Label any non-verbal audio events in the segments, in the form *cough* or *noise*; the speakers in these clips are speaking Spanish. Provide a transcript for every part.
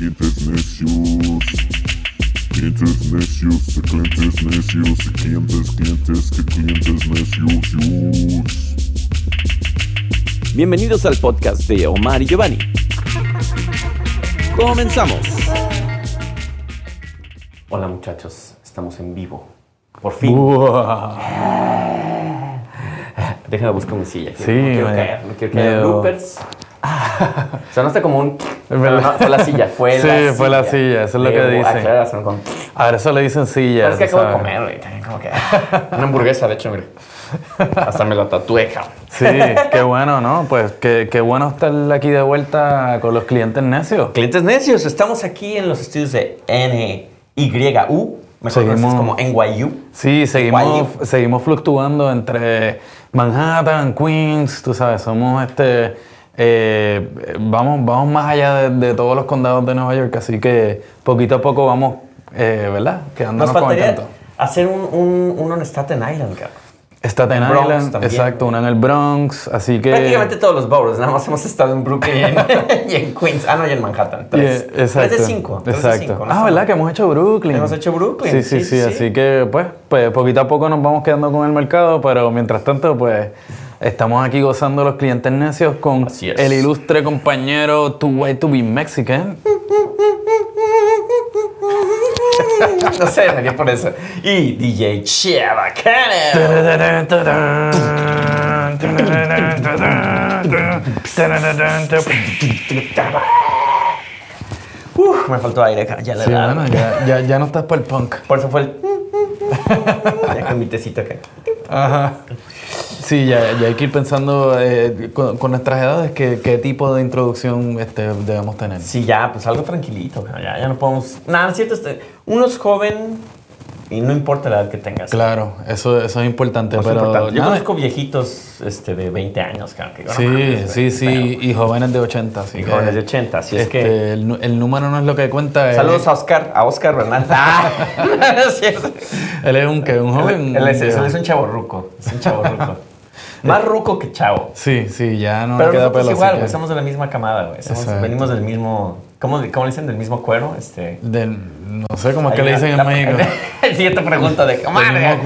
clientes necios. Clientes necios, de clientes necios, de clientes, clientes, que clientes necios. Bienvenidos al podcast de Omar y Giovanni. Comenzamos. Hola muchachos, estamos en vivo. Por fin. *laughs* Déjame buscar mi silla. Sí, no quiero caer, no quiero caer. Bloopers. *laughs* Sonaste como un... Pero verdad. no, fue la silla, fue Sí, la silla. fue la silla, eso es lo que Debo dice. aclarar, sonó como- A ver, eso le dicen silla. Pero es que acabo de comer, güey. también como que... *laughs* Una hamburguesa, de hecho, mire. Hasta me la tatué, cabrón. Sí, qué bueno, ¿no? Pues qué, qué bueno estar aquí de vuelta con los clientes necios. Clientes necios, estamos aquí en los estudios de NYU, mejor Seguimos- como NYU. Sí, seguimos, seguimos fluctuando entre Manhattan, Queens, tú sabes, somos este. Eh, vamos, vamos más allá de, de todos los condados de Nueva York, así que poquito a poco vamos, eh, ¿verdad? Nos Quedándonos con el faltaría canto. hacer un, un, uno en Staten Island, cabrón. Staten Bronx Island, también. exacto, una en el Bronx, así que. Prácticamente todos los boroughs, nada más hemos estado en Brooklyn y *laughs* en, y en Queens. Ah, no, y en Manhattan. Tres, Yeah, exacto. tres de cinco. tres de Exacto. cinco, no ah, ¿verdad? mal. Que hemos hecho Brooklyn. Hemos hecho Brooklyn, Sí, sí, sí, sí. sí, sí. Así que, pues, pues, poquito a poco nos vamos quedando con el mercado, pero mientras tanto, pues, estamos aquí gozando los clientes necios con el ilustre compañero Too White to Be Mexican. *laughs* No sé, me por eso. Y DJ Cheva Uf, me faltó aire, ya le Sí, da. bueno, ya, ya, ya no estás para el punk. Por eso fue el. *laughs* ya con mi tecito acá. Ajá. Sí, ya, ya hay que ir pensando eh, con, con nuestras edades qué, qué tipo de introducción este, debemos tener. Sí, ya, pues algo tranquilito. Ya, ya no podemos. Nada, es cierto. Este, uno es joven y no importa la edad que tengas. Claro, eso, eso es importante, es pero importante. Yo nada, conozco viejitos este, de 20 años, que, no Sí, sí, güey, sí, y jóvenes de 80. Así Y que, jóvenes de 80, así es este, que- El, nu- el número no es lo que cuenta. Saludos él, a Oscar, a Oscar Bernal. *laughs* Ah, *laughs* es cierto. Él es un, ¿qué? un joven. Él es, él es un chavo ruco. Es un chavo ruco. *laughs* Más ruco que chavo. Sí, sí, ya no Pero queda pelo. igual, güey. Somos de la misma camada, güey. Venimos del mismo. ¿Cómo, ¿Cómo le dicen? Del mismo cuero. Este. del- no sé cómo es que le dicen la- en México. *laughs* Siguiente pregunta de. ¡Madre!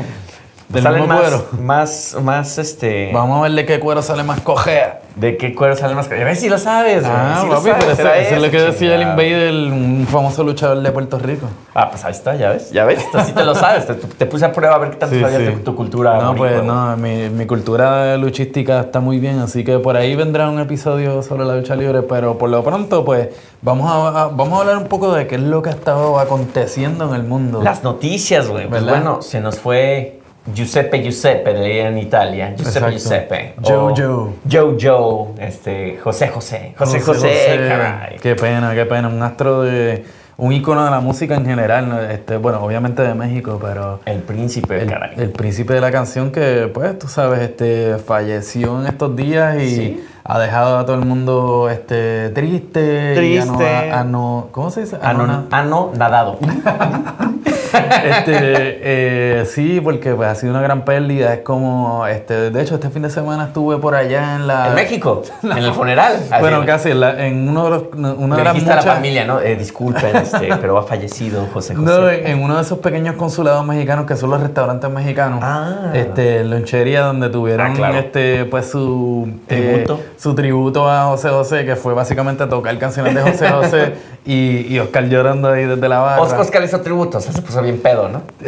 Del Salen mismo más, cuero. más, más, este. Vamos a ver de qué cuero sale más cojea. ¿De qué cuero salen más? A ver si lo sabes. Ah, sí lo papi, sabes, pero eso, es lo que decía el. Invader, un famoso luchador de Puerto Rico. Ah, pues ahí está, ya ves. Ya ves. Sí te lo sabes. Te, te puse a prueba a ver qué tanto Sí, sabías sí. de tu cultura. No, pues no, mi, mi cultura luchística está muy bien, así que por ahí vendrá un episodio sobre la lucha libre, pero por lo pronto, pues vamos a, a- vamos a hablar un poco de qué es lo que ha estado aconteciendo en el mundo. Las noticias, güey. Pues bueno, se nos fue Giuseppe Giuseppe, de en Italia. Giuseppe Exacto. Giuseppe. Joe O Joe Joe. Este, José José. José José, caray. Qué pena, qué pena. Un astro de. Un ícono de la música en general, ¿no? este, bueno, obviamente de México, pero. El príncipe, El, caray. el príncipe de la canción que, pues, tú sabes, este, falleció en estos días y Sí. ha dejado a todo el mundo este, triste. y ano- Triste. ano- ¿Cómo se dice? Ano, Anona- ano nadado. *laughs* este, eh, sí, porque pues, ha sido una gran pérdida. Es como, este, de hecho, este fin de semana estuve por allá en la... en México, *laughs* en el funeral. Así, Bueno, ¿no? casi en, la- en uno de los... Una de las a la familia, ¿no? Eh, disculpen, este, *laughs* pero ha fallecido José José. No, en, en uno de esos pequeños consulados mexicanos que son los restaurantes mexicanos. Ah. Este, lonchería donde tuvieron Ah, claro. este, pues su Tributo. eh, su tributo a José José, que fue básicamente tocar canciones de José José *laughs* y, y Oscar llorando ahí desde la barra. Oscar, hizo tributo, o sea, se puso bien pedo, ¿no? *laughs*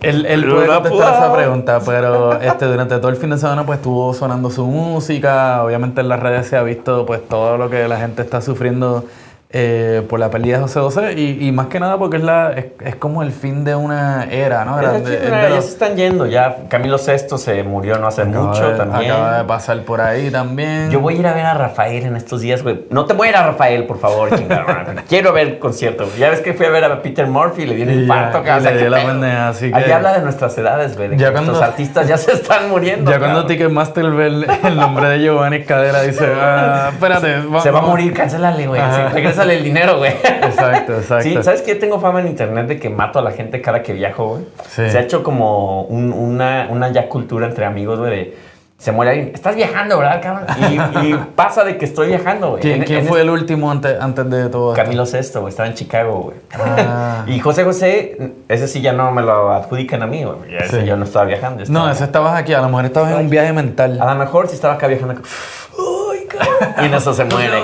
Él, él puede contestar esa pregunta, pero este, durante todo el fin de semana pues estuvo sonando su música. Obviamente en las redes se ha visto pues todo lo que la gente está sufriendo eh, por la pérdida de José José y, y más que nada porque es, la, es, es como el fin de una era, ¿no? Ya se están yendo, ya Camilo VI se murió no hace acaba mucho de- también. Acaba de pasar por ahí también. Yo voy a ir a ver a Rafael en estos días, güey. No te voy a ir a Rafael, por favor, *laughs* chingada. Quiero ver el concierto. Ya ves que fui a ver a Peter Murphy y le di ya, infarto. y cabrón. O sea, le qué dio la pedo. pendeja, así que- Ahí habla de nuestras edades, güey. Ya cuando- nuestros artistas ya se están muriendo. Ya cuando. Ticketmaster ve el, el nombre de Giovanni Cadera dice, ah, espérate. Se va a morir, cancélale, güey. Ajá. Regrésale el dinero, güey. Exacto, exacto. Sí, ¿sabes qué? Tengo fama en internet de que mato a la gente cada que viajo, güey. Sí. Se ha hecho como un- una, una ya cultura entre amigos, güey, de se muere alguien. Estás viajando, ¿verdad, cabrón? Y, y pasa de que estoy viajando, güey. ¿Quién, fue este- el último antes, antes de todo esto? Camilo VI, güey. Estaba en Chicago, güey. Ah. Y José José, ese sí ya no me lo adjudican a mí, güey. Sí. yo no estaba viajando. yo No, ese estabas aquí, a lo mejor estabas en un viaje mental. A lo mejor si estaba acá viajando. ¡Ay, cabrón! *laughs* Y en eso se muere,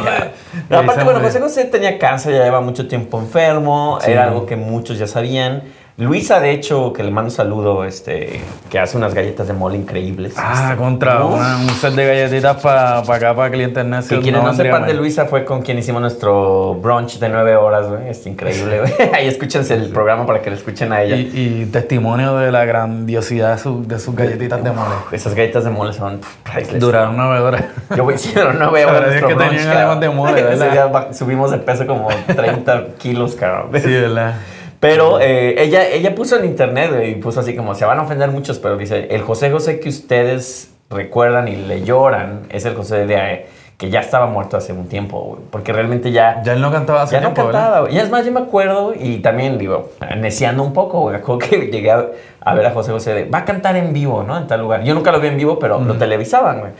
Aparte, bueno. José José tenía cáncer, ya lleva mucho tiempo enfermo. Sí. Era algo que muchos ya sabían. Luisa, de hecho, que le mando un saludo, este, que hace unas galletas de mole increíbles. Ah, Este, contra uf. una- un set de galletitas para acá, para clientes necios. Que quienes no, vendría sepan de. Luisa fue con quien hicimos nuestro brunch de nueve horas, güey. Es increíble, güey. *laughs* Ahí escúchense el programa para que le escuchen a ella. Y, y testimonio de la grandiosidad de, su- de sus galletitas de mole. Esas galletas de mole son priceless. Duraron nueve horas. Yo voy diciendo, no veo Pero es que brunch, tenían además de mole, *laughs* ¿verdad? Ese día subimos de peso como 30 kilos, cabrón. Sí, ¿verdad? Pero eh, ella, ella puso en internet y puso así como, se van a ofender muchos, pero dice, el José José que ustedes recuerdan y le lloran es el José de eh, que ya estaba muerto hace un tiempo, güey, porque realmente ya... Ya él no cantaba hace Ya no tiempo, ¿verdad? cantaba, güey. Y es más, yo me acuerdo y también, digo, neciando un poco, güey. Acuerdo que llegué a, a ver a José José de, va a cantar en vivo, ¿no? En tal lugar. Yo nunca lo vi en vivo, pero lo televisaban, güey.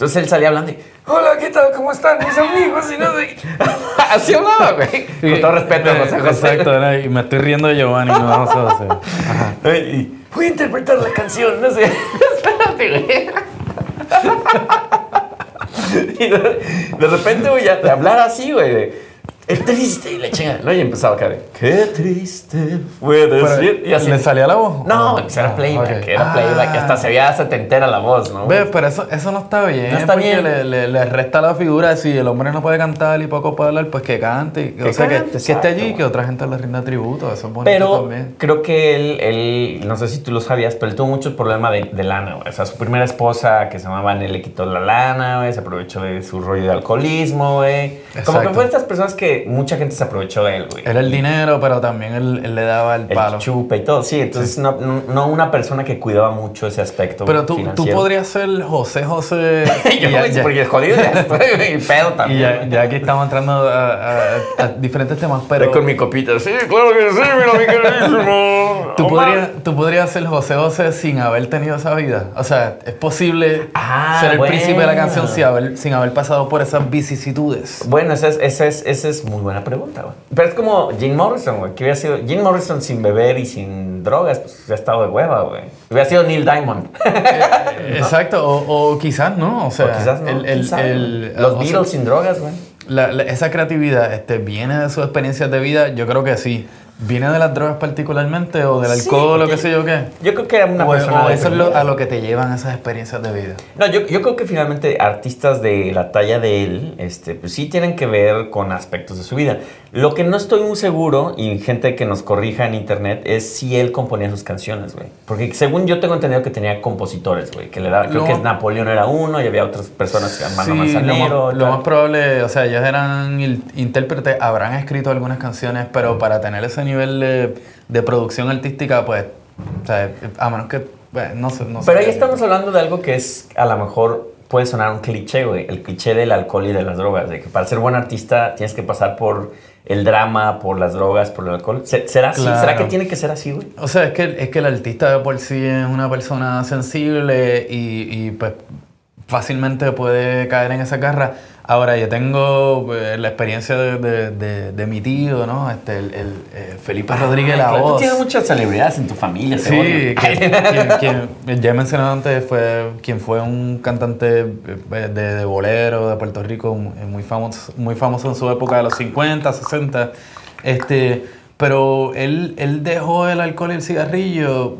Entonces él salía hablando y, hola, ¿qué tal? ¿Cómo están mis amigos? Y no sé. *laughs* Así hablaba, güey. Con todo respeto a José José. Exacto, ¿no? y me estoy riendo de Giovanni, no José José. Ajá. Y voy a interpretar la canción, no sé. *laughs* Espérate, güey. *laughs* Y de, de repente, güey, ya de hablar así, güey, es triste y le chinga, ¿no? Y empezaba acá de, qué triste fue Pero, decir. Y así. ¿Le salía la voz? No, Ah, pues era playback, era playback, Ah. hasta se veía setentera la voz, ¿no? Ve, pero eso, eso no está bien. No está porque bien. Le, le- le resta la figura. Si el hombre no puede cantar y poco puede hablar, pues que cante. Que o sea, cante, que, que esté allí y que otra gente le rinda tributo. Eso es bonito Pero también. creo que él, él, no sé si tú lo sabías, pero él tuvo mucho problema de, de lana. O sea, su primera esposa, que se llamaba le quitó la lana, güey. Se aprovechó de su rollo de alcoholismo, güey. Como que fue estas personas que mucha gente se aprovechó de él, güey. Era el dinero, pero también él, él le daba el El palo. chupe y todo. Sí, entonces No, no- no una persona que cuidaba mucho ese aspecto Pero tú, tú financiero. podrías ser José José. *laughs* Yo, y ya- ya- porque jodido ya *laughs* estoy, y pedo y también. ya, güey. ya aquí estamos entrando a, a- a diferentes temas, pero. Estoy con mi copita. Sí, claro que sí, mira, mi queridísimo. ¿Tú podrías, tú podrías ser José José sin haber tenido esa vida. O sea, es posible Ah, ser el bueno. príncipe de la canción sin haber, sin haber pasado por esas vicisitudes. Bueno, esa es, esa, es, esa es muy buena pregunta, güey. Pero es como Jim Morrison, güey. Que hubiera sido Jim Morrison sin beber y sin drogas, pues hubiera estado de hueva, güey. Hubiera sido Neil Diamond. *laughs* Exacto, o, o quizás no. O sea, o quizás no. el- el- el-. Los sea, Beatles sin drogas, güey. la- la- esa creatividad este, viene de sus experiencias de vida. Yo creo que sí. ¿Viene de las drogas particularmente o del Sí, alcohol o porque qué sé yo qué? Yo creo que era una o, persona. o eso es lo- a lo que te llevan esas experiencias de vida. No, yo, yo creo que finalmente artistas de la talla de él, este, pues sí tienen que ver con aspectos de su vida. Lo que no estoy muy seguro, y gente que nos corrija en internet, es si él componía sus canciones, güey. Porque según yo tengo entendido que tenía compositores, güey. Que le daba, creo Lo- que Napoleón era uno y había otras personas, Mano Sí, lo Manzanero. más, lo más probable, o sea, ellos eran intérpretes, habrán escrito algunas canciones, pero para tener ese nivel de, de producción artística, pues, o sea, a menos que, bueno, no sé, no sé. Pero ahí estamos hablando de algo que es, a lo mejor, puede sonar un cliché, güey. El cliché del alcohol y de las drogas. De que para ser buen artista tienes que pasar por el drama, por las drogas, por el alcohol. ¿Se- ¿Será así? Claro. ¿Será que tiene que ser así, güey? O sea, es que, es que el artista de por sí es una persona sensible y, y, pues fácilmente puede caer en esa garra. Ahora, yo tengo pues, la experiencia de, de- de- de mi tío, ¿no? Este, el, el, eh, Felipe Rodríguez La Claro, Tú Voz. tienes muchas celebridades en tu familia, Sí, que- quien, quien- ya he mencionado antes, fue quien fue un cantante eh, de, bolero de Puerto Rico, muy muy famoso, muy famoso en su época de los 50, 60. Este, pero él, él dejó el alcohol y el cigarrillo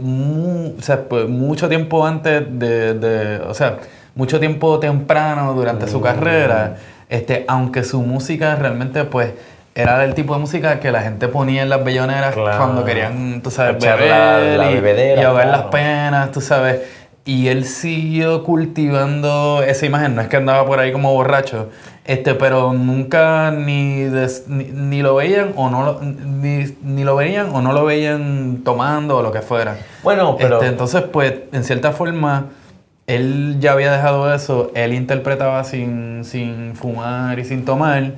o sea, pues, mucho tiempo antes de, de- o sea, mucho tiempo temprano durante su carrera, este, aunque su música realmente pues era del tipo de música que la gente ponía en las belloneras Claro. cuando querían, tú sabes, la- beber la y, bebedera, y ahogar las claro. penas, tú sabes. Y él siguió cultivando esa imagen, no es que andaba por ahí como borracho, este, pero nunca ni, des- ni, ni lo veían o no lo, ni, ni lo veían o no lo veían tomando o lo que fuera. Bueno, pero... Este, entonces, pues, en cierta forma, él ya había dejado eso, él interpretaba sin, sin fumar y sin tomar,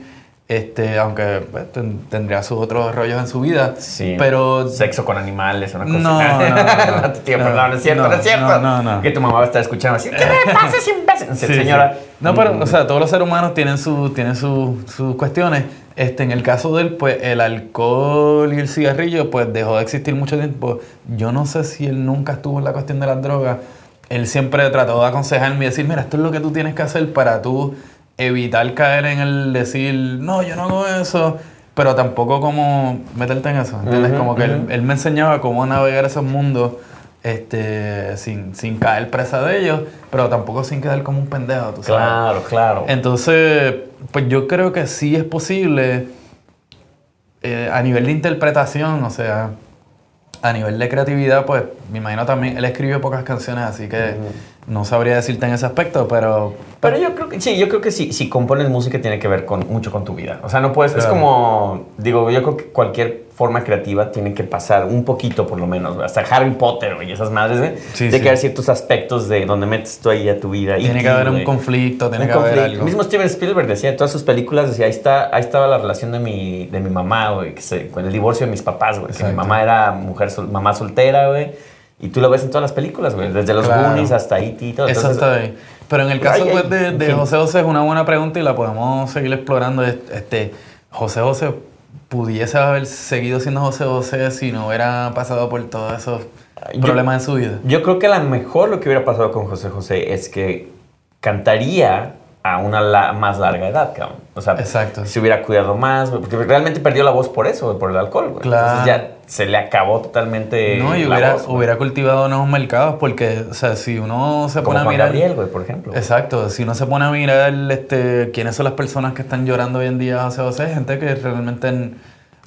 Este, aunque pues, ten- tendría sus otros rollos en su vida. Sí. Pero Sexo con animales, una cosa. No, no, no, *laughs* no. Tío, No, perdón, no es cierto, no, no, es cierto. no, no, no. Que tu mamá va a estar escuchando así. ¿Qué le pasa, imbécil? Sí, Señora. sí. No, pero, o sea, todos los seres humanos tienen, su, tienen su- sus cuestiones. Este, en el caso de él, pues el alcohol y el cigarrillo, pues dejó de existir mucho tiempo. Yo no sé si él nunca estuvo en la cuestión de las drogas. Él siempre trató de aconsejarme y decir, mira, esto es lo que tú tienes que hacer para tú evitar caer en el decir, no, yo no hago eso. Pero tampoco como meterte en eso, ¿entiendes? Como que él, él me enseñaba cómo navegar esos mundos este, sin, sin caer presa de ellos, pero tampoco sin quedar como un pendejo, tú sabes. Claro, claro. Entonces, pues yo creo que sí es posible eh, a nivel de interpretación, o sea, a nivel de creatividad, pues me imagino también, él escribió pocas canciones, así que no sabría decirte en ese aspecto, pero... Pero yo creo que sí, yo creo que sí, si compones música tiene que ver con mucho con tu vida. O sea, no puedes, es como, digo, yo creo que cualquier forma creativa tiene que pasar un poquito por lo menos, hasta Harry Potter y esas madres, güey. Sí, tiene sí. que haber ciertos aspectos de donde metes tú ahí a tu vida. Tiene E.T., que haber un conflicto, tiene Un que haber conflicto. algo. Mismo Steven Spielberg decía en todas sus películas, decía, ahí, está, ahí estaba la relación de mi, de mi mamá, güey, que se- con el divorcio de mis papás, güey. Que mi mamá era mujer, sol- mamá soltera, güey. Y tú lo ves en todas las películas, güey. Desde los Claro. Goonies hasta E.T. y todo. Eso Entonces, está bien. Pero en el caso Ay, pues, de, de. José José es una buena pregunta y la podemos seguir explorando. Este, José José pudiese haber seguido siendo José José si no hubiera pasado por todos esos Yo- problemas en su vida. Yo creo que a lo mejor lo que hubiera pasado con José José es que cantaría a una la- más larga edad, cabrón. O sea, Exacto. se hubiera cuidado más, güey, porque realmente perdió la voz por eso, güey, por el alcohol, güey. Claro. Entonces ya se le acabó totalmente No, y la hubiera, voz, güey. hubiera cultivado nuevos mercados porque, o sea, si uno se Como pone a Juan mirar... Gabriel, güey, por ejemplo. Exacto, si uno se pone a mirar este, quiénes son las personas que están llorando hoy en día a José José, gente que realmente en-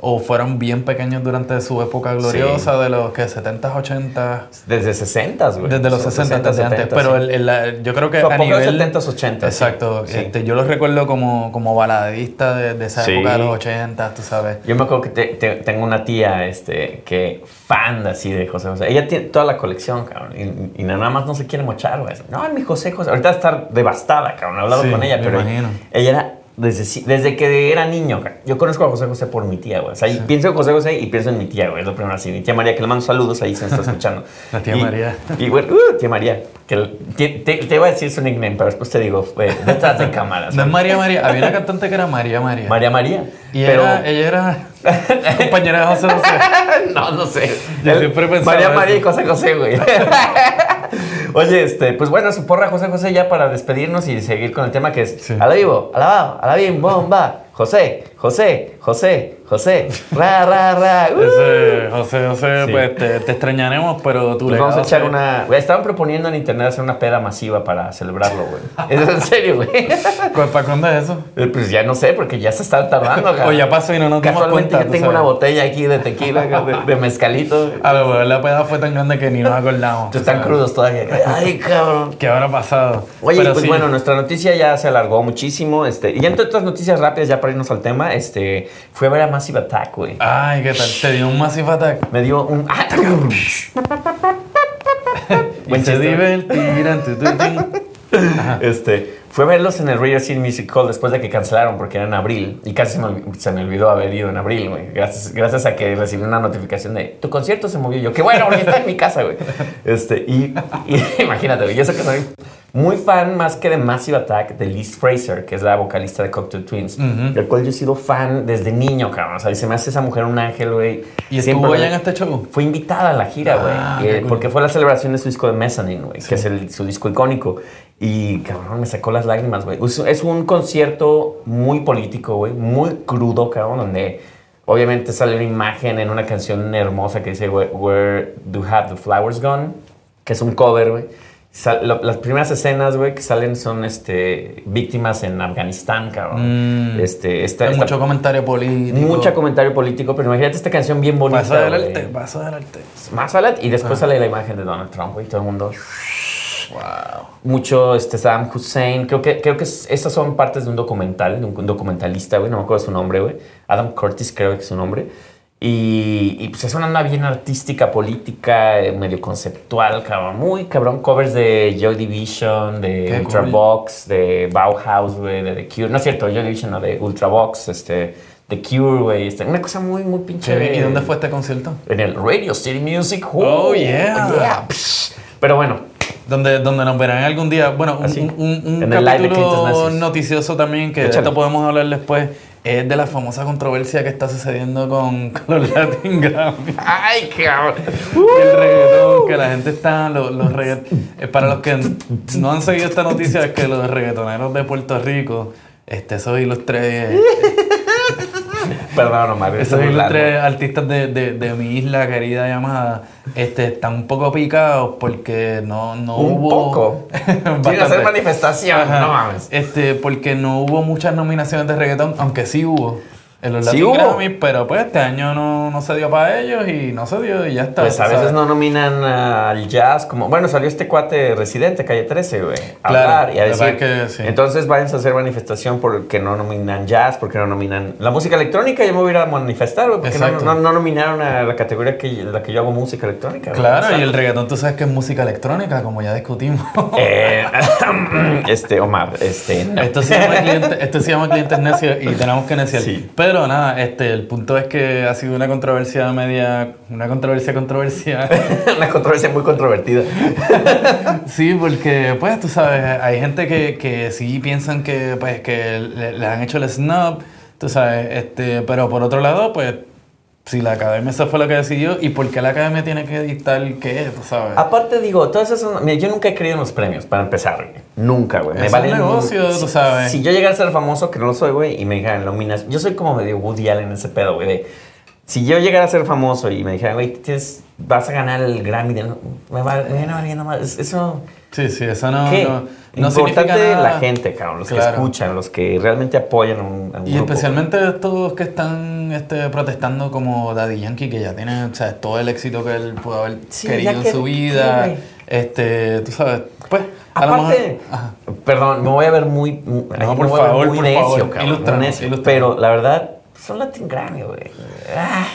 o fueron bien pequeños durante su época gloriosa de los que 70s, 80s, Desde 60, güey. desde los 60, desde antes, pero el- el- la- yo creo que Fue a nivel 70s, 80s, sí. Exacto, Sí. este, yo los recuerdo como, como baladista de, de esa Sí. época de los 80, tú sabes. Yo me acuerdo que te- te- tengo una tía este, que fan así de José José. Ella tiene toda la colección, cabrón. Y, y nada más no se quiere mochar, güey. No, mi José José. Ahorita estar devastada, cabrón. He hablado Sí, con ella, me pero imagino. ella era desde, desde que era niño. Yo conozco a José José por mi tía, güey. O sea, y pienso en José José y pienso en mi tía, güey. Es lo primero así. Mi tía María, que le mando saludos ahí se me está *laughs* escuchando. La tía Y- María. Y bueno, uh, tía María. Que te, te, te iba a decir su nickname, pero después te digo, güey, detrás de cámaras. No es María María, había una cantante que era María María. María María. y pero, era- ella era *laughs* compañera de José José. *laughs* no, no sé. Yo El- siempre pensaba María. María y José José, güey. Oye, este, pues bueno, su porra José José ya para despedirnos y seguir con el tema que es Sí. a la vivo, a la va, a la bien, bomba, José, José, José, José, ra, ra, ra. *laughs* uh. Ese José José, Sí. pues te, te extrañaremos, pero tú Pues vamos a echar una. Güey, estaban proponiendo en internet hacer una peda masiva para celebrarlo, güey. *laughs* Es en serio, güey. ¿Para cuándo es eso? Eh, Pues ya no sé, porque ya se está tardando, *laughs* O ya pasó y no nos Casualmente cuenta. yo tengo una botella aquí de tequila, de, de mezcalito. A lo mejor la peda fue tan grande que ni nos acordamos. tú Están crudos todavía. Ay, cabrón. ¿Qué habrá pasado? Oye, Pero pues sí, bueno, nuestra noticia ya se alargó muchísimo. Este, y entre otras noticias rápidas, ya para irnos al tema, este, fui a ver a Massive Attack, güey. Ay, ¿qué tal? Te dio un Massive Attack. Me dio un. ¡Ah! *laughs* Y Buen se chiste. divertirán. Este, fue a verlos en el Radio City Music Hall después de que cancelaron porque era en abril. Y casi se me, se me olvidó haber ido en abril, güey. Gracias, gracias a que recibí una notificación de tu concierto se movió. Yo, qué bueno, porque está en mi casa, güey. Este, y, y *laughs* imagínate, güey. Yo sé que soy muy fan más que de Massive Attack de Liz Fraser, que es la vocalista de Cocktail Twins, del cual yo he sido fan desde niño, cabrón. O sea, y se me hace esa mujer un ángel, güey. ¿Y estuvo allá en este show? fue invitada a la gira, güey. Ah, eh, qué cool. Porque fue la celebración de su disco de Mezzanine, güey. Que es el- su disco icónico. Y, cabrón, me sacó las lágrimas, güey. Es, es un concierto muy político, güey. Muy crudo, cabrón. Donde obviamente sale una imagen en una canción hermosa que dice Where, Where do have the flowers gone? Que es un cover, güey. Sal- lo- las primeras escenas, güey, que salen son este, víctimas en Afganistán, cabrón. Mm. Este, esta, Hay esta- mucho comentario político. mucho comentario político, pero imagínate esta canción bien bonita. Paso adelante, güey. paso adelante. Más adelante. Y después Ah. sale la imagen de Donald Trump, güey. Todo el mundo. Wow. Mucho este, Saddam Hussein. Creo que, creo que es- esas son partes de un documental, de un, un documentalista, güey. No me acuerdo su nombre, güey. Adam Curtis, creo que es su nombre. Y, y, pues es una onda bien artística, política, eh, medio conceptual, cabrón. Muy cabrón. Covers de Joy Division, de Ultravox, de Bauhaus, güey, de The Cure. No es cierto, Joy Division, no, de Ultravox, este, The Cure, güey. Este, una cosa muy, muy pinche. Bien. ¿Y dónde fue este concierto? En el Radio City Music Hall. Oh, yeah. Psh. Pero bueno, Donde, donde nos verán algún día. Bueno, un, Así, un, un- un capítulo noticioso también, que de Échale. esto podemos hablar después, es de la famosa controversia que está sucediendo con, *laughs* con los Latin Grammy. ¡Ay, cabrón! el reggaetón, que la gente está, los, los regga- eh, para los que no han seguido esta noticia, es que los reggaetoneros de Puerto Rico, este, esos ilustres, Perdón, Omar. esos ilustres artistas de, de, de mi isla querida llamada, este, están un poco picados porque no, no Un hubo... poco. *laughs* Quieren hacer manifestación, Ajá. no mames. Este, porque no hubo muchas nominaciones de reggaetón, aunque sí hubo. En los Sí Latin. Grammy, pero pues este año no, no se dio para ellos y no se dio y ya está. Pues a veces sabes. no nominan al jazz como... Bueno, salió este cuate residente, Calle 13, güey. A Claro, hablar y a decir... que sí. Entonces váyanse a hacer manifestación porque no nominan jazz, porque no nominan... La música electrónica yo me voy a ir a manifestar, güey, porque no, no, no nominaron a la categoría que, en la que yo hago música electrónica. Claro, y el reggaetón tú sabes que es música electrónica, como ya discutimos. *laughs* eh, *laughs* este, Omar, este... no. Esto se, llama cliente- esto se llama clientes necios y tenemos que neciar. Sí. Pero nada, este, el punto es que ha sido una controversia media, una controversia controversia. *laughs* Una controversia muy controvertida. *laughs* Sí, porque pues tú sabes, hay gente que, que sí piensan que pues que le, le han hecho el snub, tú sabes, este, pero por otro lado, pues si la academia eso fue lo que decidió y por qué la academia tiene que dictar qué, tú sabes. Aparte, digo, todas esas. Mira, yo nunca he creído en los premios, para empezar, güey. Nunca, güey. Es un negocio, tú sabes. Si yo llegara a ser famoso, que no lo soy, güey, y me dijeran nominas. Yo soy como medio Woody Allen en ese pedo, güey. de, si yo llegara a ser famoso y me dijeran, güey, tienes- vas a ganar el Grammy, de, me va, me valiendo más. Es- Eso. Sí, sí, eso no, ¿Qué? no, no significa Importante nada. la gente, cabrón. Los que Claro. escuchan, los que realmente apoyan a un, a un Y grupo. especialmente estos que están este, protestando como Daddy Yankee, que ya tiene o sea, todo el éxito que él pudo haber Sí, querido en que- su vida. este, tú sabes, pues, a lo Aparte, mejor- perdón, me voy a ver muy. me por voy a ver favor, muy por necio, favor, cabrón, necio. Pero la verdad, son Latin Grammy, güey. Ah.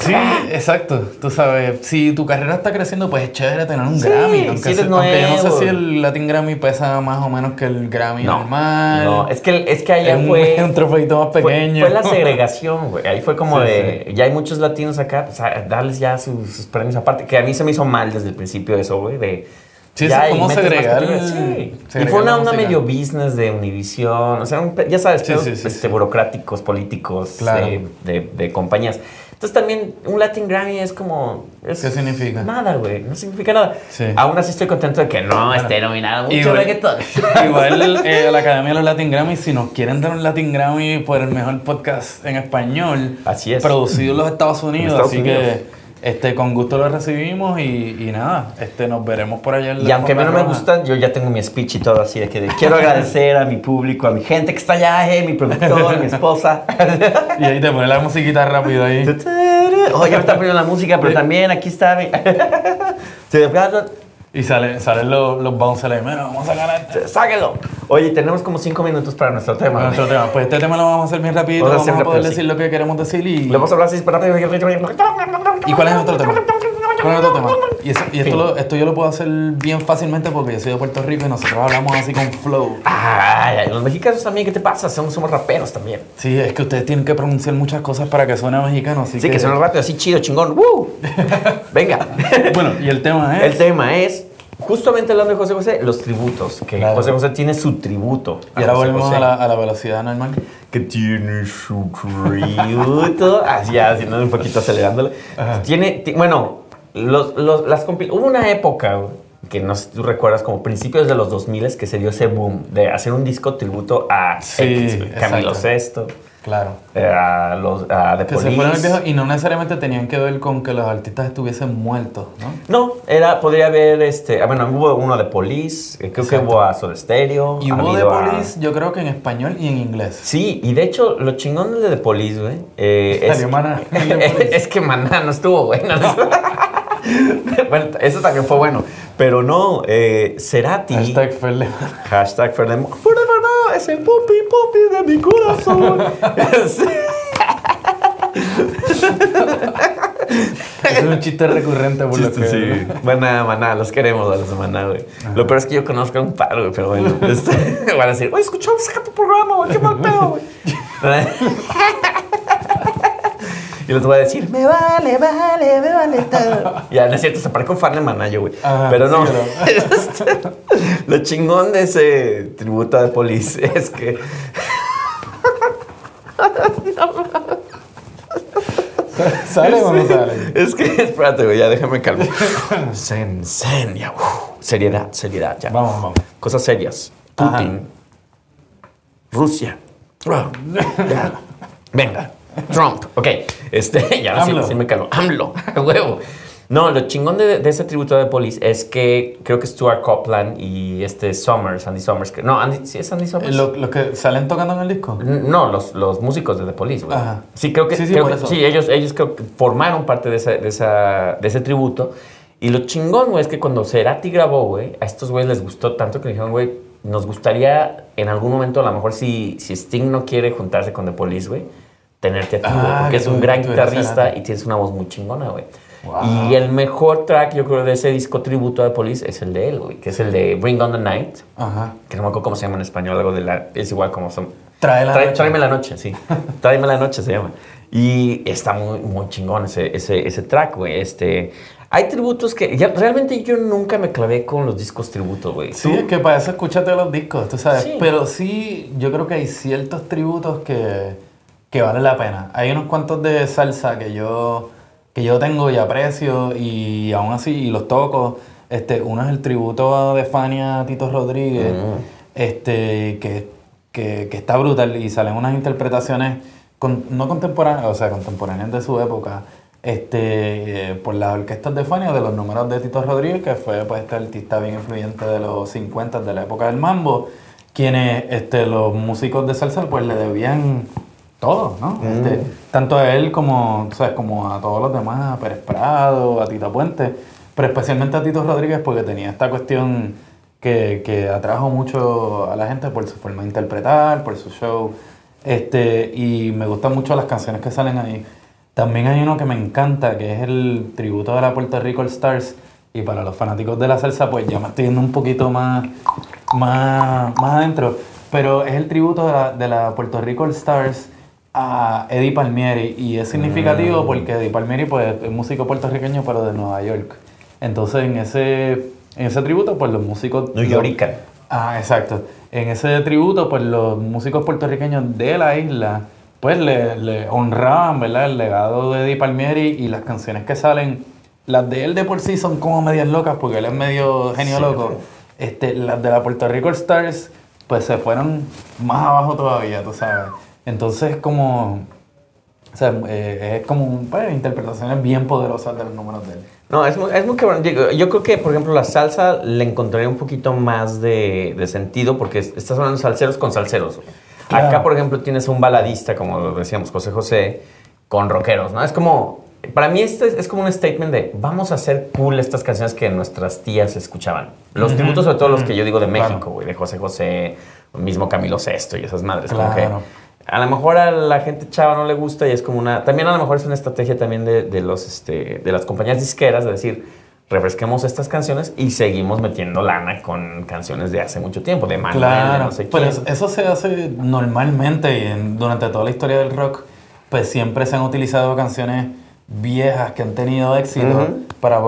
Sí, exacto. Tú sabes, si tu carrera está creciendo, pues es chévere tener un Sí, Grammy. Aunque, se- yo no sé si el Latin Grammy pesa más o menos que el Grammy No, normal. no, es que, es que allá Es un- fue. *laughs* un trofeito más pequeño. Fue, la segregación, güey. Ahí fue como Sí, de. Ya hay muchos latinos acá, pues a darles ya sus, sus premios aparte. Que a mí se me hizo mal desde el principio eso, güey. De. Sí, ya, más segregar- sí. Y fue una música. medio business de Univision. O sea, un ya sabes, pedos, este, burocráticos, políticos, Claro. de, de- de compañías. Entonces también un Latin Grammy es como... es ¿Qué significa? Nada, güey. No significa nada. Sí. Aún así estoy contento de que no esté nominado mucho Igual- reggaetón. *laughs* Igual *laughs* eh, la Academia de los Latin Grammy, si nos quieren dar un Latin Grammy por el mejor podcast en español, Así es. producido en los Estados Unidos, Estados así Unidos. que este, con gusto lo recibimos y, y nada, este, nos veremos por allá en Y aunque a mí no me alfombra roja. gusta, yo ya tengo mi speech y todo así de que quiero agradecer a mi público, a mi gente que está allá, eh, mi productor, mi esposa. *laughs* Y ahí te pone la musiquita rápido ahí. *laughs* Oh, ya me está poniendo la música, pero también aquí está mi... *laughs* Y sale, salen los, los bouncers ahí, mira, vamos a ganar este. Sáquelo. Oye, tenemos como cinco minutos para nuestro tema. Nuestro tema. Pues este tema lo vamos a hacer bien rapidito, Vamos a vamos a, hacer poder rápido, sí. decir lo que queremos decir y... Le vamos a hablar así para ¿Y cuál es nuestro tema? ¿Cuál es nuestro tema? Y, eso- y esto, lo- esto yo lo puedo hacer bien fácilmente porque yo soy de Puerto Rico y nosotros hablamos así con flow. Ay, los mexicanos también, ¿qué te pasa? Somos, somos raperos también. Sí, es que ustedes tienen que pronunciar muchas cosas para que suene mexicano, así Sí, que suena rápido, así chido, chingón. ¡Woo! *laughs* Venga. Bueno, y el tema es... El tema es, justamente hablando de José José, los tributos. Que Claro. José José tiene su tributo. Y ahora volvemos a la, a la velocidad normal. Que tiene su tributo. Así, ¿no? un poquito acelerándolo. Tiene, ti- bueno, los, los- las Hubo una época, que no sé si tú recuerdas, como principios de los 2000 que se dio ese boom de hacer un disco tributo a Sí, X, güey, Camilo. Sesto, Claro. eh, a los a The Que se fueron al Police. viejo y no necesariamente tenían que ver con que los artistas estuviesen muertos, ¿no? No, era, podría haber, este, ah, bueno, hubo uno de Police, eh, creo que hubo a Soda Stereo. Y hubo de a- Police, yo creo que en español y en inglés. Sí, y de hecho, lo chingón de The Police, güey, eh, es, Salió Maná *laughs* es que Maná no estuvo bueno. *laughs* *laughs* bueno, eso también fue bueno. Pero no, eh, Cerati. Hashtag Ferle- Hashtag Ferdem- es el pupi pupi de mi corazón. *laughs* Es un chiste recurrente por lo que... Sí. Buena maná, los queremos a los de maná, güey. Lo peor es que yo conozco a un par, güey, pero bueno. *laughs* Este, van a decir, oye, escuchó, saca tu programa, güey, qué mal pedo, güey. Y les voy a decir, me vale, vale, me vale todo. *laughs* Ya, no es cierto, se parece un fan de Manayo, güey. Pero no. sí, *laughs* Lo chingón de ese tributo de Police *laughs* es que. ¿Sale o no sale? Es que, espérate, güey, ya déjame calmar. Zen, zen, ya. uf. Seriedad, seriedad, ya. Vamos, vamos. Cosas serias. Putin. Rusia. Ya. Venga. Trump. Ok. Este, *laughs* ya sí, sí me calmo. AMLO. *laughs* huevo. No, lo chingón de, de ese tributo de Police es que creo que Stuart Copeland y este Summers, Andy Summers, que, no, Andy, ¿sí es Andy Summers? ¿Los los que salen tocando en el disco? No, los, los músicos de The Police, güey. Ajá. Sí, creo que, Sí, sí, creo que- sí, ellos, ellos creo que formaron parte de, esa, de, esa, de ese tributo. Y lo chingón, güey, es que cuando Cerati grabó, güey, a estos güeyes les gustó tanto que dijeron, güey, nos gustaría en algún momento, a lo mejor si, si Sting no quiere juntarse con The Police, güey, tenerte a ti, güey, Ah, porque que es un gran guitarrista y tienes una voz muy chingona, güey. Wow. Y el mejor track, yo creo, de ese disco tributo a The Police es el de él, güey, que es el de Bring On The Night, Ajá. que no me acuerdo cómo se llama en español, algo de la... Es igual como son... Trae la Trae- noche. Tráeme la noche, sí. *laughs* Tráeme la noche se llama. Y está muy, muy chingón ese, ese, ese track, güey. Este, hay tributos que... ya- realmente yo nunca me clavé con los discos tributos, güey. Sí, es que para eso escúchate los discos, tú sabes. Sí. Pero sí, yo creo que hay ciertos tributos que, que valen la pena. Hay unos cuantos de salsa que yo, que yo tengo y aprecio y aún así y los toco. Este, uno es el tributo de Fania a Tito Rodríguez, este, que, que, que está brutal y salen unas interpretaciones con- no contemporáneas, o sea, contemporáneas de su época, este, eh, por las orquestas de Fania, de los números de Tito Rodríguez, que fue pues, este artista bien influyente de los 50 de la época del mambo, quienes este, los músicos de salsa pues le debían todo, ¿no? Este, tanto a él como, sea, como a todos los demás, a Pérez Prado, a Tito Puente, pero especialmente a Tito Rodríguez porque tenía esta cuestión que, que atrajo mucho a la gente por su forma de interpretar, por su show, este, y me gustan mucho las canciones que salen ahí. También hay uno que me encanta, que es el tributo de la Puerto Rico All Stars, y para los fanáticos de la salsa, pues ya me estoy yendo un poquito más, más, más adentro, pero es el tributo de la, de la Puerto Rico All Stars a Eddie Palmieri, y es significativo porque Eddie Palmieri pues, es músico puertorriqueño, pero de Nueva York. Entonces, en ese, en ese tributo, pues los músicos... New Yorican. Ah, exacto. En ese tributo, pues los músicos puertorriqueños de la isla, pues le, le honraban, ¿verdad? El legado de Eddie Palmieri y las canciones que salen, las de él de por sí son como medias locas, porque él es medio genio Sí, loco. Este, las de la Puerto Rico Stars, pues se fueron más abajo todavía, tú sabes. Entonces, como... O sea, eh, es como pues, interpretaciones bien poderosas de los números de él. No, es muy, es muy cabrón. Yo, yo creo que, por ejemplo, la salsa le encontraría un poquito más de, de sentido porque es- estás hablando de salseros con salseros. Claro. Acá, por ejemplo, tienes un baladista, como decíamos, José José, con rockeros, ¿no? Es como, para mí este es, es como un statement de vamos a hacer cool estas canciones que nuestras tías escuchaban. Los tributos, sobre todo los que yo digo de Claro. México, güey, de José José, mismo Camilo Sesto y esas madres. como Claro. que a lo mejor a la gente chava no le gusta y es como una... También a lo mejor es una estrategia también de, de los, este, de las compañías disqueras de decir, refresquemos estas canciones y seguimos metiendo lana con canciones de hace mucho tiempo, de Manuel, Claro, no sé pero quién. eso, eso se hace normalmente y en- durante toda la historia del rock, pues siempre se han utilizado canciones viejas que han tenido éxito para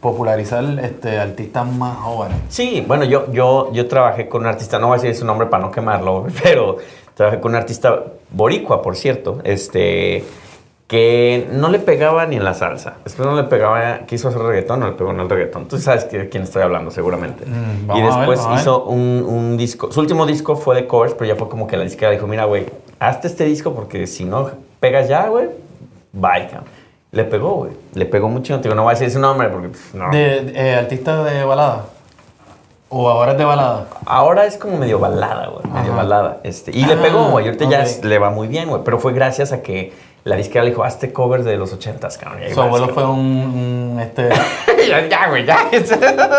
popularizar este, artistas más jóvenes. Sí, bueno, yo, yo, yo trabajé con un artista, no voy a decir su nombre para no quemarlo, *laughs* pero trabajé con un artista boricua, por cierto, este, que no le pegaba ni en la salsa. Después no le pegaba, quiso hacer reggaetón, no le pegó en el reggaetón. Tú sabes de quién estoy hablando, seguramente. Mm, y después ver. hizo un, un disco. Su último disco fue de covers, pero ya fue como que la disquera dijo, mira, güey, hazte este disco porque si no pegas ya, güey, bye. Le pegó, güey. Le pegó mucho. Te digo, no voy a decir su nombre porque pues, no. De, de- eh, artistas de balada. O ahora es de balada. Ahora es como medio balada, güey. Medio Ajá. balada. Este, y le pegó, güey. Ahorita ya le va muy bien, güey. Pero fue gracias a que la disquera le dijo, hazte covers de los ochentas, cabrón. Su abuelo fue un, un, este, *laughs* ya, güey, ya.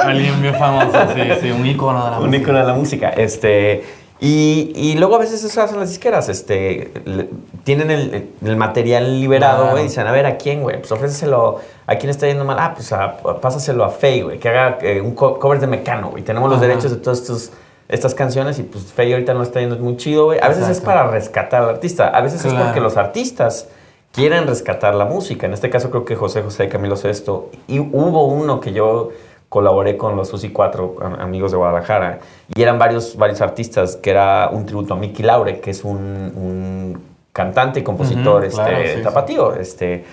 alguien bien famoso, sí, sí, un ícono de la un música. ícono de la música. Este, Y, y luego a veces eso hacen las disqueras, este, le- tienen el, el material liberado, güey, y dicen, a ver, ¿a quién, güey? Pues ofréceselo, ¿a quién está yendo mal? Ah, pues a- pásaselo a Faye, güey, que haga eh, un co- cover de Mecano, güey. Tenemos los derechos de todas estos- estas canciones y pues Faye ahorita no está yendo muy chido, güey. A veces es para rescatar al artista, a veces es porque los artistas quieren rescatar la música. En este caso creo que José José Camilo Sesto. Y hubo uno que yo colaboré con los Susi 4 am- amigos de Guadalajara y eran varios, varios artistas que era un tributo a Mickey Laure, que es un, un cantante y compositor Ujú, este, claro, sí, sí. tapatío, este,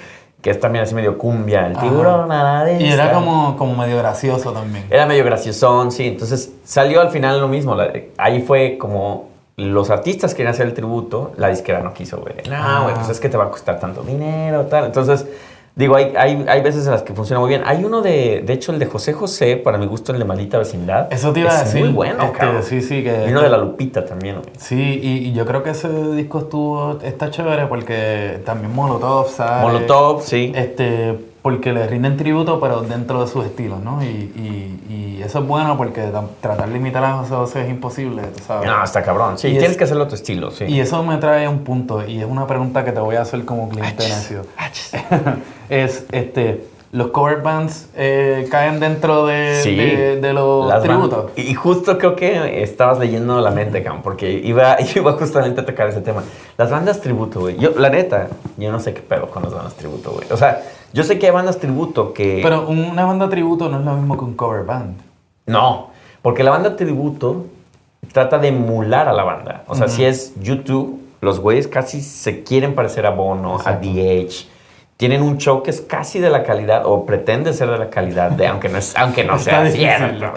que es también así medio cumbia, el tiburón a la Y era como, como medio gracioso también. Era medio graciosón, sí. Entonces salió al final lo mismo. la- ahí fue como los artistas querían hacer el tributo, la disquera no quiso, güey. No, güey, pues Ah. es que te va a costar tanto dinero, tal. Entonces, digo, hay, hay, hay veces en las que funciona muy bien. Hay uno de, de hecho, el de José José, para mi gusto, el de Maldita Vecindad. Eso te iba a es decir. muy bueno, este, cabrón. Sí, sí, que. Y uno de la Lupita también, güey. Sí, y, y yo creo que ese disco estuvo. Está chévere porque también Molotov sale. Molotov, sí. Este, porque le rinden tributo, pero dentro de sus estilos, ¿no? Y, y, y eso es bueno porque tratar de imitar a José José es imposible, sabes. No, está cabrón. Sí, Y tienes es- que hacerlo a tu estilo, sí. Y eso me trae a un punto, y es una pregunta que te voy a hacer como cliente necio. *laughs* es, este, ¿los cover bands eh, caen dentro de, Sí, de, de los tributos? Y justo creo que estabas leyendo la mente, Cam, porque iba, *laughs* iba justamente a tocar ese tema. Las bandas tributo, güey. Yo, la neta, yo no sé qué pedo con las bandas tributo, güey. O sea, yo sé que hay bandas tributo que... Pero una banda tributo no es lo mismo que un cover band. No, porque la banda tributo trata de emular a la banda. O sea, si es YouTube, los güeyes casi se quieren parecer a Bono, Exacto. a DH. Tienen un show que es casi de la calidad, o pretende ser de la calidad de, aunque no, es, aunque no *laughs* sea difícil, cierto.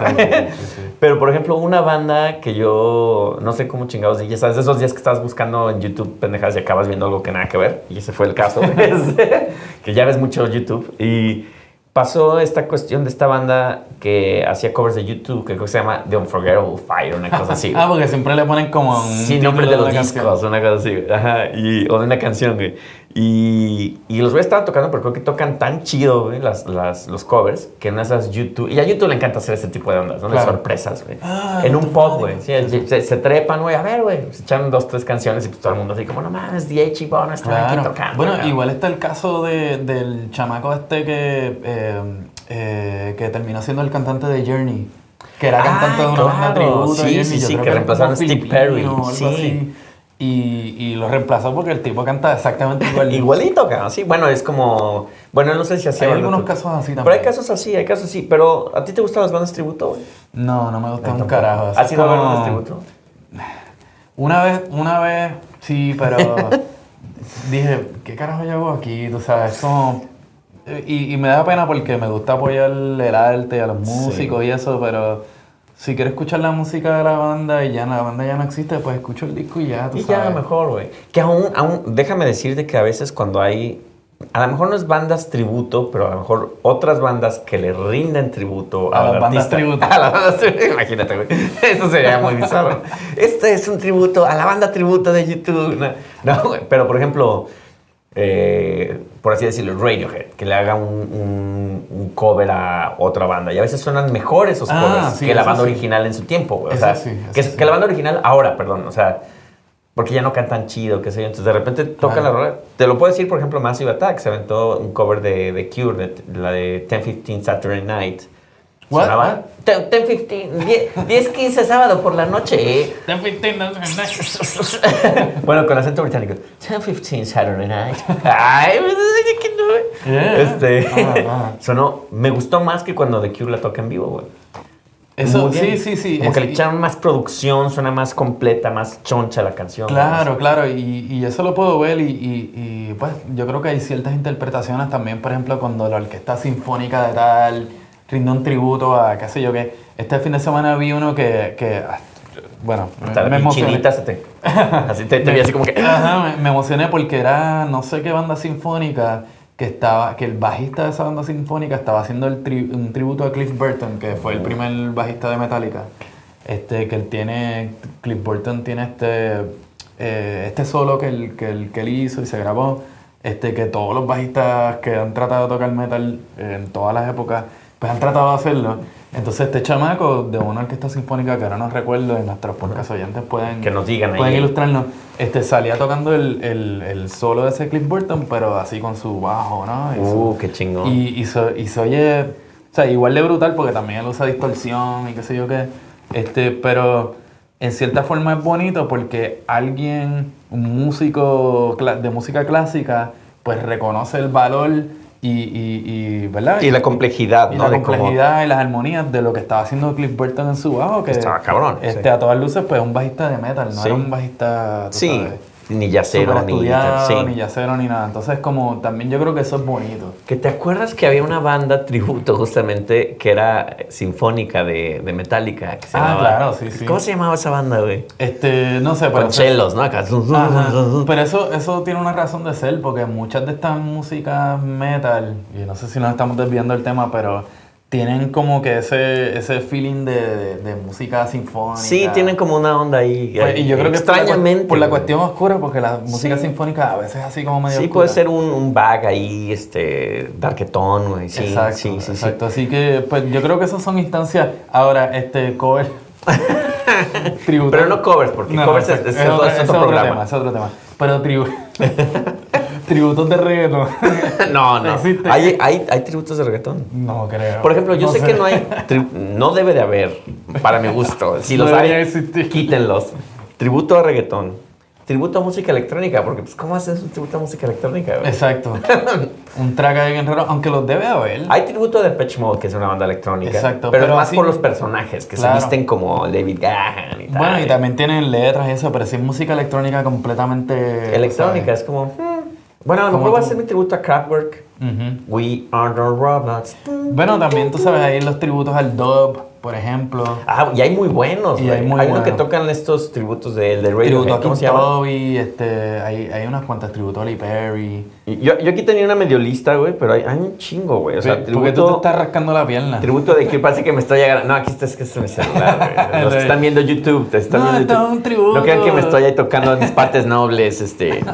Pero, por ejemplo, una banda que yo no sé cómo chingados dije, ¿sabes? De esos días que estás buscando en YouTube pendejadas y acabas viendo algo que nada que ver. Y ese fue el caso. *laughs* Que ya ves mucho YouTube. Y pasó esta cuestión de esta banda que hacía covers de YouTube, que creo que se llama The Unforgettable Fire, una cosa así. *laughs* Ah, porque siempre le ponen como un Sí, nombre de título los discos, canción. una cosa así. Ajá, y, o de una canción, güey. Y, y los güeyes estaban tocando, pero creo que tocan tan chido, güey, las, las, los covers, que en esas YouTube... Y a YouTube le encanta hacer ese tipo de ondas, ¿no? Claro. sorpresas, güey. Ah, en un pop, güey. Sí, se, se trepan, güey. A ver, güey. Se echan dos, tres canciones y pues todo el mundo así como, no mames, DH y Bono están aquí Claro. tocando. Bueno, cabrón". igual está el caso de, del chamaco este que, eh, eh, que terminó siendo el cantante de Journey. Que era Ah, cantante de una banda claro. tributo. Sí, sí, sí, que reemplazaron a Steve Perry, sí. así. Y, y lo reemplazó porque el tipo canta exactamente igual. *laughs* Igualito, cabrón. Sí, bueno, es como... Bueno, no sé si hacía... Hay algunos casos así también. Pero hay casos así, hay casos así. Pero, ¿a ti te gustan las bandas tributo, güey? No, no me gusta un carajo. ¿Has ido a ver bandas tributo? Una vez, una vez, sí, pero *laughs* dije, ¿qué carajo yo hago aquí? Tú sabes, como... Y, y me da pena porque me gusta apoyar el arte a los músicos y eso, pero si quiero escuchar la música de la banda y ya la banda ya no existe, pues escucho el disco y ya, tú Y ya, sabes. mejor, güey. Que aún, aún, déjame decirte que a veces cuando hay, a lo mejor no es bandas tributo, pero a lo mejor otras bandas que le rinden tributo A al las bandas tributo. A las bandas tributo, *laughs* imagínate, güey. Eso sería muy bizarro. Este es un tributo a la banda tributo de YouTube. No, no, güey. Pero, por ejemplo, eh, por así decirlo, Radiohead, que le haga un, un- un cover a otra banda. Y a veces suenan mejor esos Ah, covers sí, que la banda sí. original en su tiempo, güey. O sea, sí, que, la banda original ahora, perdón, o sea, porque ya no cantan chido, qué sé yo. Entonces de repente toca Claro. la rola. Te lo puedo decir, por ejemplo, Massive Attack se aventó un cover de, de Cure, de, la de 10-15 Saturday Night. What? Sonaba 10-15, 10-15 sábado por la noche. eh. *laughs* bueno, con acento británico. 10-15 Saturday Night. *laughs* Ay, que no. Yeah. Este, Ah, ah. *laughs* sonó, me gustó más que cuando The Cure la toca en vivo, güey. Eso, sí, sí, sí. Como es- que le echaron más producción, suena más completa, más choncha la canción. Claro, claro, y, y eso lo puedo ver y, y- y, pues yo creo que hay ciertas interpretaciones también, por ejemplo, cuando la orquesta sinfónica de tal rinde un tributo a qué sé yo qué. Este fin de semana vi uno que, que ah, bueno, Hasta me, me emocioné. pinchinita se te... Así te, te vi *laughs* así como que... Ajá, me, me emocioné porque era no sé qué banda sinfónica que estaba, que el bajista de esa banda sinfónica estaba haciendo el tri- un tributo a Cliff Burton, que fue el primer bajista de Metallica. Este, que él tiene, Cliff Burton tiene este, eh, este solo que él, que, él, que él hizo y se grabó. Este, que todos los bajistas que han tratado de tocar metal en todas las épocas, pues han tratado de hacerlo. Entonces este chamaco de una orquesta sinfónica que ahora no recuerdo, en nuestros podcast oyentes pueden, Que nos digan pueden ahí. ilustrarnos, este, salía tocando el, el, el solo de ese Cliff Burton, pero así con su bajo, ¿no? Y su- Uh, qué chingón. y, y, se, y se oye, o sea, igual de brutal porque también él usa distorsión y qué sé yo qué. Este, pero en cierta forma es bonito porque alguien, un músico de música clásica, pues reconoce el valor y, y, y ¿verdad? Y la complejidad, y ¿no? la De cómo- complejidad y las armonías de lo que estaba haciendo Cliff Burton en su bajo. Que Estaba cabrón, Este, sí. A todas luces, pues un bajista de metal, no Sí. era un bajista, Sí, sabes, ni yacero, ni... estudiado, sí. ni yacero, ni nada. Entonces, como también yo creo que eso es bonito. Que te acuerdas que había una banda tributo justamente que era sinfónica de, de Metallica. que se Ah, llamaba- claro, sí, sí. ¿Cómo se llamaba esa banda, güey? Este, no sé, pero... Con chelos, ¿no? Acá. Pero eso, eso tiene una razón de ser, porque muchas de estas músicas metal, y no sé si nos estamos desviando del tema, pero tienen como que ese, ese feeling de, de- de música sinfónica. Sí, tienen como una onda ahí. Pues, y yo creo que por la por cuestión oscura, porque la música sinfónica a veces es así como medio Sí, oscura. puede ser un, un bag ahí, este, darketón, güey. Sí, exacto, sí, sí, sí. exacto. Así que, pues yo creo que esas son instancias. Ahora, este, cover. tributo. *laughs* Pero no covers, porque covers es- es otro- es otro programa. tema, es otro tema. Pero tribu *laughs* tributos de reggaeton. *laughs* No, no. ¿Existe? Hay, hay, hay tributos de reggaetón. no creo. Por ejemplo, yo No sé, que no hay, no debe de haber, para mi gusto. *laughs* Si los hay, existir. quítenlos. Tributo a reggaetón. Tributo a música electrónica, porque pues, ¿cómo haces un tributo a música electrónica? Exacto. *laughs* Un track ahí bien raro, aunque los debe haber. Hay tributo a Depeche Mode, que es una banda electrónica. Exacto, Pero, pero más así- por los personajes, que Claro. se visten como David Gahan y tal. Bueno, y también tienen letras y eso, pero sí es música electrónica completamente... Electrónica, ¿sabes? es como... Bueno, a lo mejor voy a hacer mi tributo a Kraftwerk. We are the robots. Bueno, también tú sabes, ahí los tributos al dub, por ejemplo. Ah, y hay muy buenos, Y güey. hay muy Hay uno que tocan estos tributos de, de Radiohead, Tributo a ¿cómo Kim se llama? Toby, este, hay, hay unas cuantas tributos a Lee Perry. Yo, yo aquí tenía una medio lista, güey, pero hay, hay un chingo, güey. O sea, Porque tú te tributo, estás rascando la pierna. tributo de que parece que me estoy agarrando. No, aquí está, es que es mi celular, güey. *laughs* Los que están viendo YouTube, te están No, viendo YouTube. es un tributo. No crean que me estoy ahí tocando mis partes nobles, este. *laughs*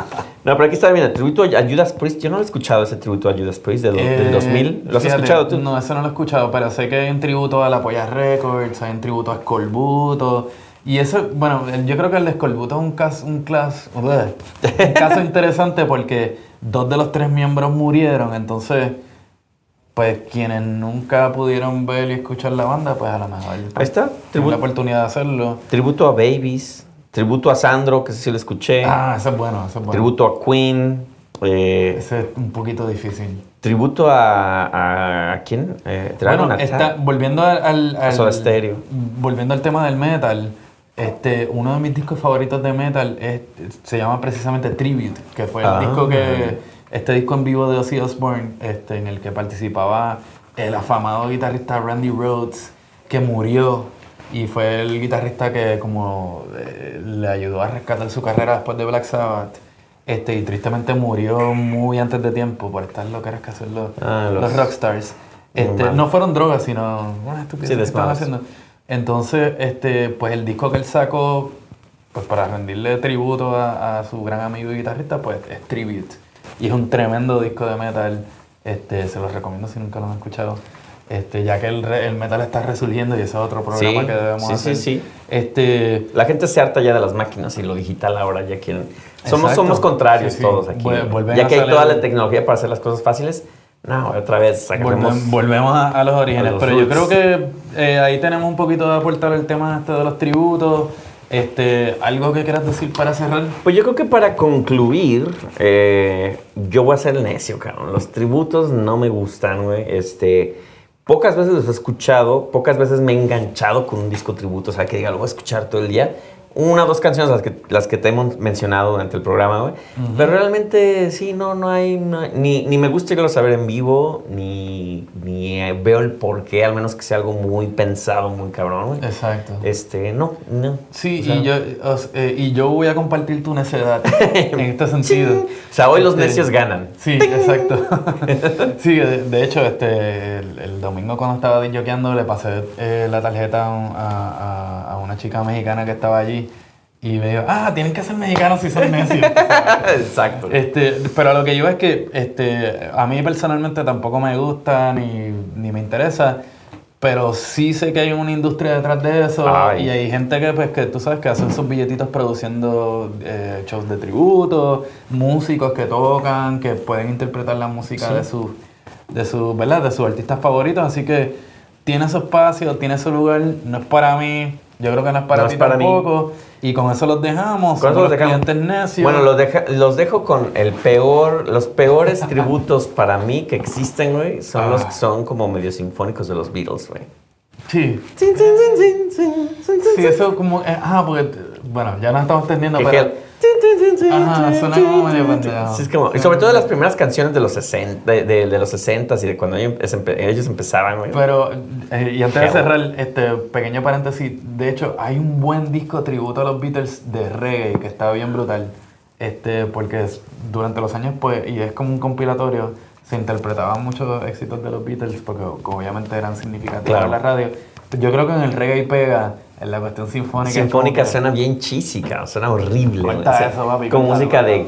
No, pero aquí está viendo, tributo a Judas Priest. Yo no lo he escuchado ese tributo a Judas Priest de do- del Eh, 2000. ¿Lo has fíjate, escuchado tú? No, eso no lo he escuchado, pero sé que hay un tributo a la Polla Records, hay un tributo a Scorbuto. Y eso, bueno, yo creo que el de Scorbuto es un caso, un, clas- un *laughs* caso interesante porque dos de los tres miembros murieron, entonces, pues quienes nunca pudieron ver y escuchar la banda, pues a lo mejor Ahí está, tributo, la oportunidad de hacerlo. tributo a Babies. Tributo a Sandro, que ese sí lo escuché. Ah, eso es bueno, eso es bueno. tributo a Queen. eh, Ese es un poquito difícil. tributo a, a, ¿a quién? Eh, Bueno, está, volviendo al, al, al- Soda Stereo. volviendo al tema del metal, este, uno de mis discos favoritos de metal es- se llama precisamente Tribute, que fue el Ah. disco que, este disco en vivo de Ozzy Osbourne, este, en el que participaba el afamado guitarrista Randy Rhodes, que murió y fue el guitarrista que como eh, le ayudó a rescatar su carrera después de Black Sabbath. Este, y tristemente murió muy antes de tiempo por estas loqueras que hacen los, Ah, los- los rockstars. Este, no fueron drogas, sino una estupidez Sí, que estaban haciendo. Entonces, este, pues el disco que él sacó, pues para rendirle tributo a, a su gran amigo y guitarrista, pues es Tribute. Y es un tremendo disco de metal. Este, se los recomiendo si nunca lo han escuchado. Este, ya que el, el metal está resurgiendo y ese es otro programa Sí, que debemos sí, hacer. sí, sí. Este, La gente se harta ya de las máquinas y lo digital ahora ya quieren. Somos, Exacto. somos contrarios Sí, todos aquí. Vuel- volver ya que hay toda la tecnología para hacer las cosas fáciles, no, otra vez agarremos. Volvem- volvemos a, a los orígenes, a los pero yo creo roots. que eh, ahí tenemos un poquito de aportar el tema este de los tributos. Este, algo que quieras decir para cerrar. Pues yo creo que para concluir, eh, yo voy a ser el necio, cabrón. Los tributos no me gustan, güey. Este, pocas veces los he escuchado, pocas veces me he enganchado con un disco tributo, o sea, que diga, lo voy a escuchar todo el día. Una o dos canciones las que, las que te hemos mencionado durante el programa, güey. Pero realmente sí, no, no hay, no ni, ni me gusta irlos a ver en vivo, ni, ni eh, veo el porqué, al menos que sea algo muy pensado, muy cabrón, güey. Exacto. Este, no, no. Sí, O sea, y, yo, eh, y yo voy a compartir tu necedad *laughs* en este sentido. O sea, hoy los Este, necios ganan. Sí, exacto. *laughs* sí, de, de hecho, este, el, el domingo cuando estaba disjoqueando le pasé eh, la tarjeta a- a- a una chica mexicana que estaba allí Y veo, ah, tienen que ser mexicanos si son necios. *laughs* Exacto. Este, pero lo que yo es que este, a mí personalmente tampoco me gusta ni, ni me interesa, pero sí sé que hay una industria detrás de eso Ay. y hay gente que, pues, que tú sabes que hacen sus billetitos produciendo eh, shows de tributo, músicos que tocan, que pueden interpretar la música de sus de sus, ¿verdad? De sus artistas favoritos, así que tiene su espacio, tiene su lugar, no es para mí, yo creo que no es para No ti mí. tampoco. Y con eso los dejamos, Con eso los los dejamos. necios. Bueno, los, deja- los dejo con el peor, los peores tributos para mí que existen, güey, son los Ah. que son como medio sinfónicos de los Beatles, güey. Sí. Sin, sin, sin, sin, sin, Sí, eso como. eh, ah, porque. Bueno, ya nos estamos entendiendo, Que pero. Ajá, suena como medio pendejo. Sí, es como- y sobre todo de las primeras canciones de los 60, de, de- de los 60 y de cuando ellos, empe- ellos empezaban, güey. Pero, eh, y antes de cerrar este pequeño paréntesis, de hecho, hay un buen disco tributo a los Beatles de reggae que está bien brutal. Este, porque es- durante los años, pues, y es como un compilatorio, se interpretaban muchos éxitos de los Beatles porque obviamente eran significativos Claro. en la radio. Yo creo que en el reggae pega, la cuestión sinfónica. Sinfónica que- suena bien chísica, suena horrible. güey. Corta O sea, eso, papi, Con música de,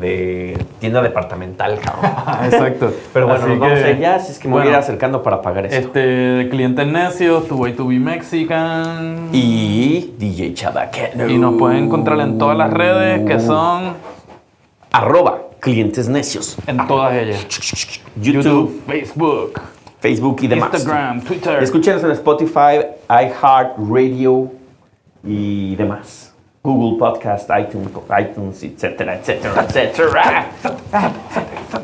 de, tienda departamental, cabrón. *laughs* Exacto. Pero bueno, Así nos vamos que, a ir ya, así es que me voy a ir acercando para pagar esto. Este, clientes necios, tu way to be Mexican. Y DJ Chabaquero. Y nos pueden encontrar en todas las redes que son Arroba clientes necios. en todas ellas. *laughs* YouTube, Facebook, Facebook y demás. Instagram, Twitter. Escúchenos en Spotify, iHeartRadio y demás. Google Podcast, iTunes, iTunes, etcétera, etcétera, etcétera. *laughs*